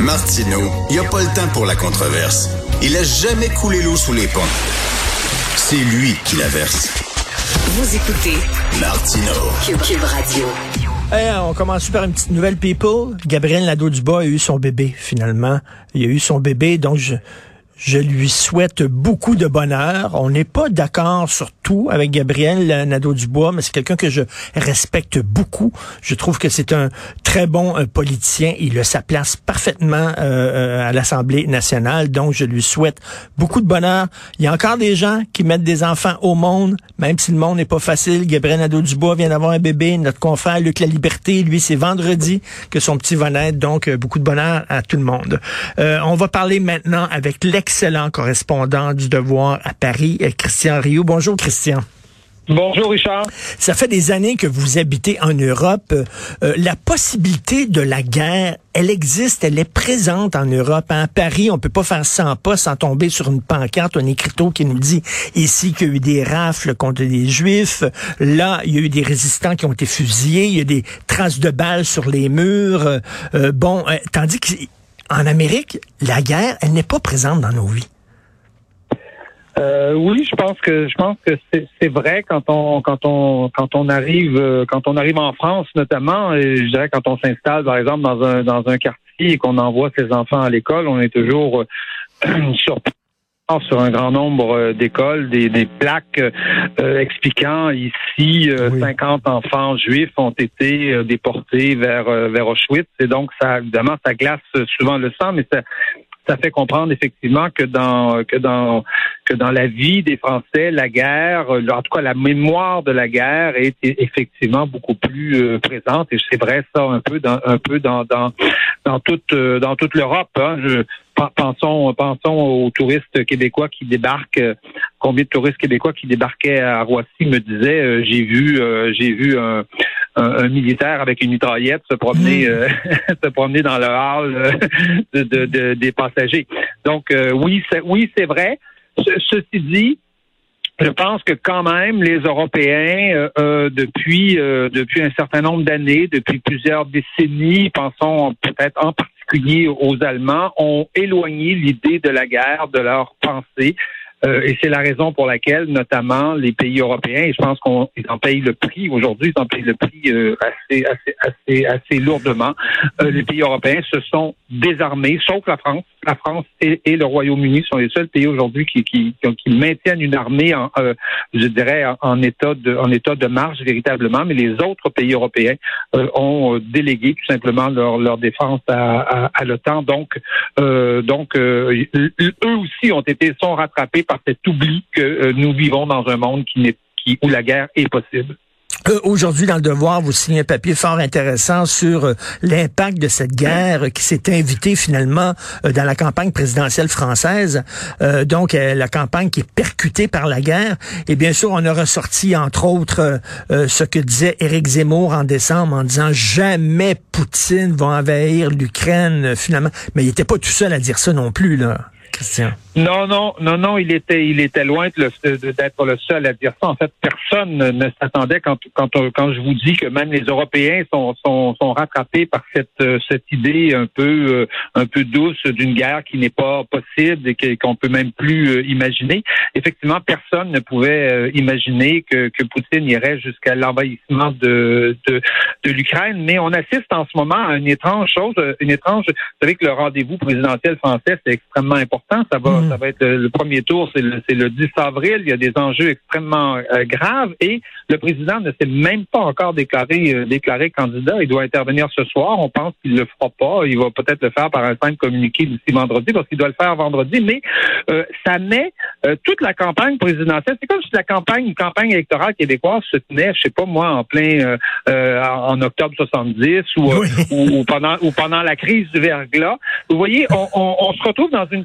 Martino, il n'y a pas le temps pour la controverse. Il a jamais coulé l'eau sous les ponts. C'est lui qui la verse. Vous écoutez Martino. Cube, Radio. Hey, on commence par une petite nouvelle, people. Gabriel Nadeau-Dubois a eu son bébé, finalement. Il a eu son bébé, donc je, je lui souhaite beaucoup de bonheur. On n'est pas d'accord sur tout avec Gabriel Nadeau-Dubois, mais c'est quelqu'un que je respecte beaucoup. Je trouve que c'est un très bon euh, politicien. Il a sa place parfaitement euh, euh, à l'Assemblée nationale, donc je lui souhaite beaucoup de bonheur. Il y a encore des gens qui mettent des enfants au monde, même si le monde n'est pas facile. Gabriel Nadeau-Dubois vient d'avoir un bébé. Notre confrère Luc La Liberté, lui, c'est vendredi que son petit va naître, donc beaucoup de bonheur à tout le monde. on va parler maintenant avec l'ex excellent correspondant du Devoir à Paris, euh, Christian Rioux. Bonjour, Christian. Bonjour Richard. Ça fait des années que vous habitez en Europe. Euh, la possibilité de la guerre, elle existe, elle est présente en Europe. À hein. Paris, on peut pas faire 100 pas sans tomber sur une pancarte, un écriteau qui nous dit ici qu'il y a eu des rafles contre des juifs. Là, il y a eu des résistants qui ont été fusillés. Il y a des traces de balles sur les murs. Euh, bon, tandis que en Amérique, la guerre, elle n'est pas présente dans nos vies. Euh, oui, je pense que je pense que c'est vrai quand on quand on quand on arrive euh, quand on arrive en France notamment, et je dirais quand on s'installe par exemple dans un dans un quartier et qu'on envoie ses enfants à l'école, on est toujours euh, surpris sur un grand nombre d'écoles, des, des plaques expliquant ici 50 enfants juifs ont été déportés vers vers Auschwitz et donc ça évidemment ça glace souvent le sang mais ça ça fait comprendre effectivement que dans que dans que dans la vie des Français, la guerre, en tout cas la mémoire de la guerre est effectivement beaucoup plus euh, présente et c'est vrai ça un peu dans un peu dans dans dans toute euh, dans toute l'Europe. Hein. Pensons pensons aux touristes québécois qui débarquent. Combien de touristes québécois qui débarquaient à Roissy me disaient euh, j'ai vu j'ai vu un un, militaire avec une mitraillette se promener, euh, se promener dans le hall euh, de, des passagers. Donc euh, oui, c'est, oui, c'est vrai. ceci dit, je pense que quand même les Européens, depuis depuis un certain nombre d'années, depuis plusieurs décennies, pensons peut-être en particulier aux Allemands, ont éloigné l'idée de la guerre de leur pensée. Euh, et c'est la raison pour laquelle, notamment, les pays européens, et je pense qu'ils en payent le prix aujourd'hui, ils en payent le prix euh, assez, assez, assez, assez lourdement. Euh, les pays européens se sont désarmés, sauf la France. La France et, le Royaume-Uni sont les seuls pays aujourd'hui qui, qui, qui, maintiennent une armée, en, je dirais, en, état de, en état de marche véritablement. Mais les autres pays européens ont délégué tout simplement leur, leur défense à, à, à l'OTAN. Donc, donc, eux aussi ont été sont rattrapés par cet oubli que euh, nous vivons dans un monde qui n'est qui, où la guerre est possible. Euh, aujourd'hui, dans le Devoir, vous signez un papier fort intéressant sur euh, l'impact de cette guerre qui s'est invitée finalement dans la campagne présidentielle française. donc, la campagne qui est percutée par la guerre. Et bien sûr, on a ressorti, entre autres, ce que disait Éric Zemmour en décembre en disant jamais Poutine va envahir l'Ukraine finalement. Mais il n'était pas tout seul à dire ça non plus, là. Non, non, non, non, il était, il était loin d'être le seul à dire ça. En fait, personne ne s'attendait quand, quand, quand je vous dis que même les Européens sont, sont, sont rattrapés par cette, cette idée un peu, euh, un peu douce d'une guerre qui n'est pas possible et qu'on peut même plus euh, imaginer. Effectivement, personne ne pouvait euh, imaginer que, que Poutine irait jusqu'à l'envahissement de, de, de l'Ukraine. Mais on assiste en ce moment à une étrange chose, une étrange. Vous savez que le rendez-vous présidentiel français c'est extrêmement important. Ça va, ça va être le, premier tour, c'est le, le, 10 avril. Il y a des enjeux extrêmement euh, graves et le président ne s'est même pas encore déclaré, euh, déclaré candidat. Il doit intervenir ce soir. On pense qu'il le fera pas. Il va peut-être le faire par un simple communiqué d'ici vendredi parce qu'il doit le faire vendredi. Mais euh, ça met toute la campagne présidentielle. C'est comme si la campagne, une campagne électorale québécoise se tenait, je sais pas moi, en plein en octobre 70 ou, ou, pendant ou pendant la crise du verglas. Vous voyez, on, on, on se retrouve dans une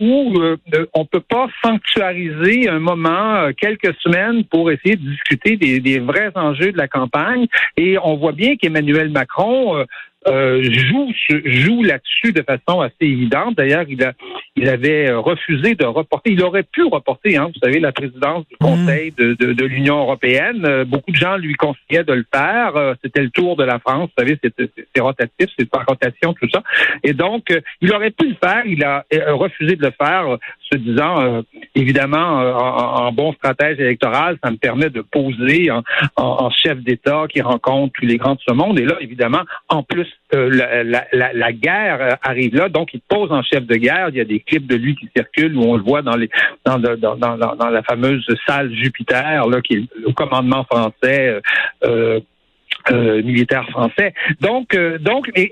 où euh, on peut pas sanctuariser un moment, euh, quelques semaines, pour essayer de discuter des, vrais enjeux de la campagne. Et on voit bien qu'Emmanuel Macron euh, euh, joue joue là-dessus de façon assez évidente. D'ailleurs, il a il avait refusé de reporter. Il aurait pu reporter, hein, vous savez, la présidence du Conseil de, de, de l'Union européenne. Euh, beaucoup de gens lui conseillaient de le faire. Euh, c'était le tour de la France, vous savez, c'est rotatif, c'est par rotation, tout ça. Et donc, il aurait pu le faire. Il a refusé de le faire, se disant, évidemment, en, bon stratège électoral, ça me permet de poser en, chef d'État qui rencontre tous les grands de ce monde. Et là, évidemment, en plus, la, guerre arrive là, donc il pose en chef de guerre. Il y a des clips de lui qui circulent où on le voit dans les dans, dans la fameuse salle Jupiter, là, qui est le commandement français. Euh, militaire français. Donc, euh, donc, et,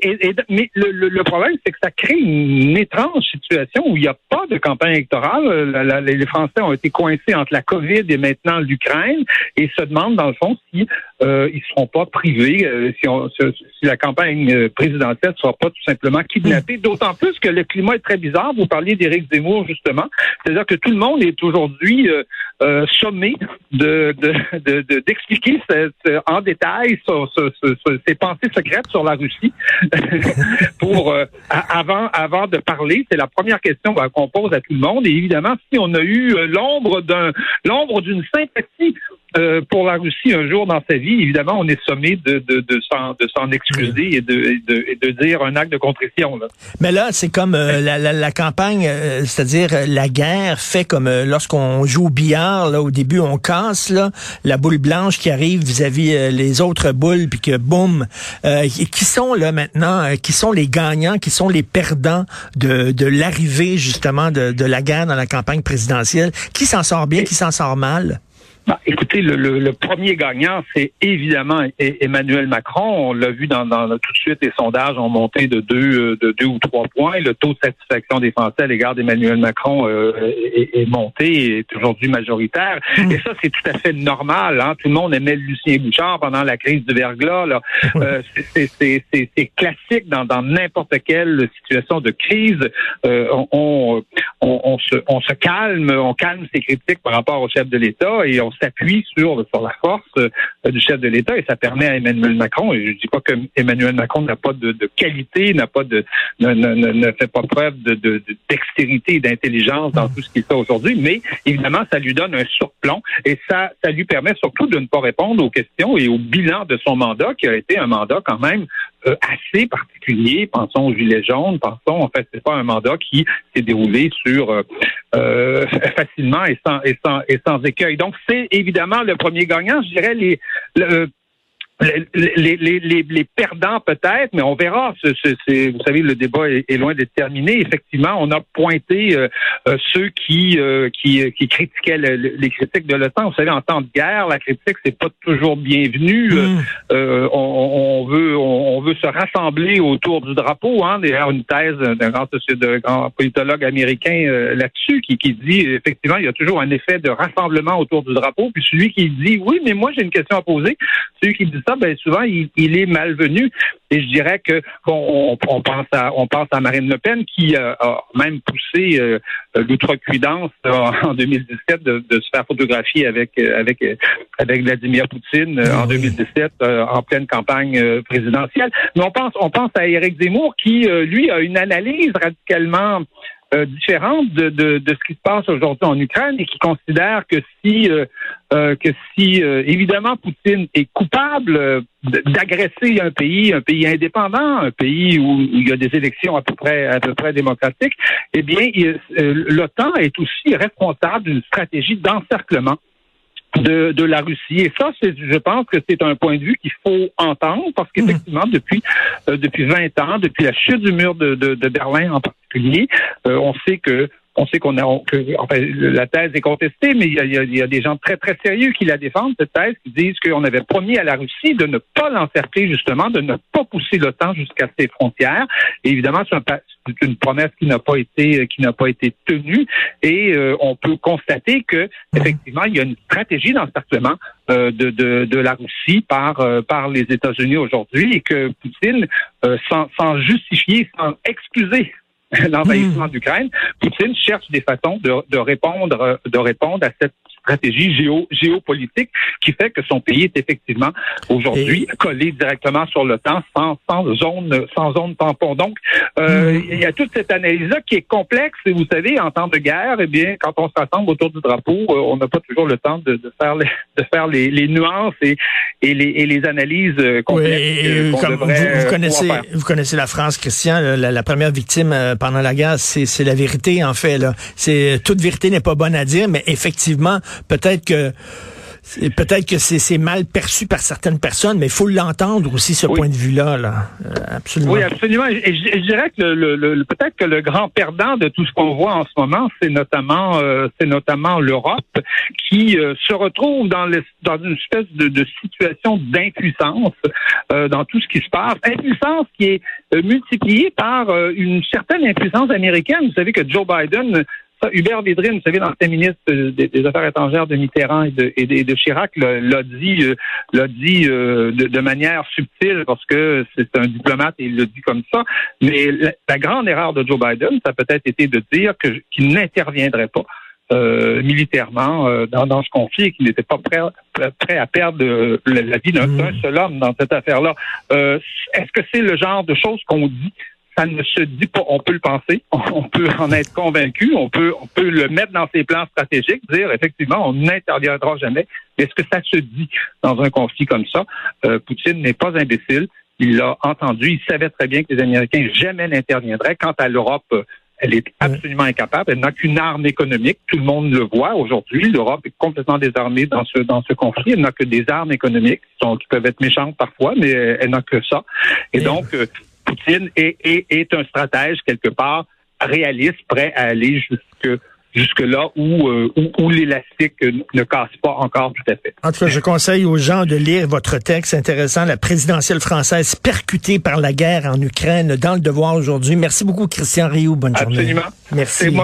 mais le, problème, c'est que ça crée une étrange situation où il n'y a pas de campagne électorale. Euh, les Français ont été coincés entre la COVID et maintenant l'Ukraine et se demandent, dans le fond, si euh, ils seront pas privés, si, on, si, la campagne présidentielle ne sera pas tout simplement kidnappée. D'autant plus que le climat est très bizarre. Vous parliez d'Éric Zemmour, justement. C'est-à-dire que tout le monde est aujourd'hui euh, sommé de d'expliquer de, en détail ses pensées secrètes sur la Russie pour euh, avant avant de parler. C'est la première question qu'on pose à tout le monde. Et évidemment, si on a eu euh, l'ombre d'un l'ombre d'une sympathie euh, pour la Russie un jour dans sa vie, évidemment, on est sommé de, de, de s'en excuser et de, de, de, dire un acte de contrition. Là. Mais là, c'est comme euh, la, la, la, campagne, euh, c'est-à-dire la guerre fait comme lorsqu'on joue au billard, là, au début, on casse là, la boule blanche qui arrive vis-à-vis les autres boules, puis que boum. qui sont là maintenant, qui sont les gagnants, qui sont les perdants de, de l'arrivée justement de, de la guerre dans la campagne présidentielle? Qui s'en sort bien, qui s'en sort mal? Bah, écoutez, le, le, le, premier gagnant, c'est évidemment Emmanuel Macron. On l'a vu dans, dans, tout de suite, les sondages ont monté de deux, euh, de deux ou trois points. Le taux de satisfaction des Français à l'égard d'Emmanuel Macron euh, est, est, monté, est aujourd'hui majoritaire. Mmh. Et ça, c'est tout à fait normal. Hein? Tout le monde aimait Lucien Bouchard pendant la crise du verglas. Là. Euh, c'est classique dans n'importe quelle situation de crise. Euh, on, on, on, se, on se calme, on calme ses critiques par rapport au chef de l'État et on s'appuie sur, la force euh, du chef de l'État et ça permet à Emmanuel Macron, et je dis pas que Emmanuel Macron n'a pas de, qualité, n'a pas de ne, fait pas preuve de, de, dextérité et d'intelligence dans tout ce qu'il fait aujourd'hui, mais évidemment, ça lui donne un surplomb et ça lui permet surtout de ne pas répondre aux questions et au bilan de son mandat, qui a été un mandat quand même euh, assez particulier. Pensons aux Gilets jaunes, pensons, en fait, c'est pas un mandat qui s'est déroulé sur euh, euh facilement et sans, et sans, et sans écueil. Donc, c'est évidemment le premier gagnant. Je dirais les, le, les, les, les, les, perdants peut-être, mais on verra. vous savez, le débat est, loin d'être terminé. Effectivement, on a pointé euh, euh, ceux qui, euh, qui, qui critiquaient les critiques de l'OTAN. Vous savez, en temps de guerre, la critique c'est pas toujours bienvenu. Mm. On, veut on, veut se rassembler autour du drapeau. Hein. D'ailleurs, une thèse d'un grand, grand, politologue américain là-dessus qui, qui dit effectivement il y a toujours un effet de rassemblement autour du drapeau. Puis celui qui dit oui, mais moi j'ai une question à poser, celui qui dit ben souvent il, est malvenu. Et je dirais que on, pense à on pense à Marine Le Pen qui euh, a même poussé euh, l'outrecuidance en 2017 de, se faire photographier avec avec avec Vladimir Poutine en 2017 en pleine campagne présidentielle. Mais on pense on pense à Éric Zemmour qui lui a une analyse radicalement euh, différente de, de, de, ce qui se passe aujourd'hui en Ukraine et qui considère que si euh, euh que si euh, évidemment Poutine est coupable d'agresser un pays, un pays indépendant, un pays où, il y a des élections à peu près à peu près démocratiques, eh bien l'OTAN est aussi responsable d'une stratégie d'encerclement de, de la Russie. Et ça, c'est, je pense que c'est un point de vue qu'il faut entendre parce qu'effectivement, depuis euh, depuis 20 ans, depuis la chute du mur de, de, de Berlin en particulier, euh, on sait que on sait qu'on a, que, enfin, la thèse est contestée, mais il y, a, il y, a, des gens très, très sérieux qui la défendent, cette thèse, qui disent qu'on avait promis à la Russie de ne pas l'encercler, justement, de ne pas pousser l'OTAN jusqu'à ses frontières. Évidemment, c'est une promesse qui n'a pas été, qui n'a pas été tenue. Et euh, on peut constater que, effectivement, il y a une stratégie d'encerclement euh, de, de, de, la Russie par, euh, par les États-Unis aujourd'hui et que Poutine, sans, sans justifier, sans excuser l'envahissement hmm. d'Ukraine, Poutine cherche des façons de, de, répondre, de répondre à cette stratégie géo, géopolitique qui fait que son pays est effectivement aujourd'hui collé directement sur le temps sans, sans zone sans zone tampon. Donc, euh, mm. il y a toute cette analyse-là qui est complexe. Et vous savez, en temps de guerre, eh bien, quand on s'assemble autour du drapeau, euh, on n'a pas toujours le temps de, de faire les, de faire les, les nuances et, et, les, et les analyses euh, complexes. Oui, comme vous, vous, connaissez, vous connaissez la France, Christian. La, la première victime pendant la guerre, c'est la vérité en fait. Là, c'est toute vérité n'est pas bonne à dire, mais effectivement, peut-être que peut-être que c'est mal perçu par certaines personnes, mais il faut l'entendre aussi, ce point de vue-là. Là. Euh, absolument. Oui, absolument. Et je, dirais que le, peut-être que le grand perdant de tout ce qu'on voit en ce moment, c'est notamment euh, c'est notamment l'Europe qui euh, se retrouve dans, dans une espèce de, de situation d'impuissance dans tout ce qui se passe. Impuissance qui est multipliée par une certaine impuissance américaine. Vous savez que Joe Biden Hubert Védrine, vous savez, l'ancien ministre des, Affaires étrangères de Mitterrand et de, Chirac, l'a dit, euh, l'a dit euh, de, manière subtile parce que c'est un diplomate et il le dit comme ça. Mais la, grande erreur de Joe Biden, ça a peut-être été de dire qu'il n'interviendrait pas. Euh, militairement dans, ce conflit et qu'il n'était pas prêt, prêt à perdre la, vie d'un mmh. seul homme dans cette affaire-là. Est-ce que c'est le genre de choses qu'on dit ça ne se dit pas. On peut le penser, on peut en être convaincu, on peut, on peut le mettre dans ses plans stratégiques, dire effectivement, on n'interviendra jamais. Est-ce que ça se dit dans un conflit comme ça? Euh, Poutine n'est pas imbécile. Il l'a entendu. Il savait très bien que les Américains jamais n'interviendraient. Quant à l'Europe, elle est absolument incapable. Elle n'a qu'une arme économique. Tout le monde le voit aujourd'hui. L'Europe est complètement désarmée dans ce dans ce conflit. Elle n'a que des armes économiques qui, sont, qui peuvent être méchantes parfois, mais elle n'a que ça. Et donc, euh, Poutine est, est, un stratège quelque part réaliste, prêt à aller jusque jusque-là où, euh, où, l'élastique ne casse pas encore tout à fait. En tout cas, je conseille aux gens de lire votre texte intéressant, La présidentielle française percutée par la guerre en Ukraine, dans le devoir aujourd'hui. Merci beaucoup, Christian Rioux. Bonne journée. Absolument. Merci.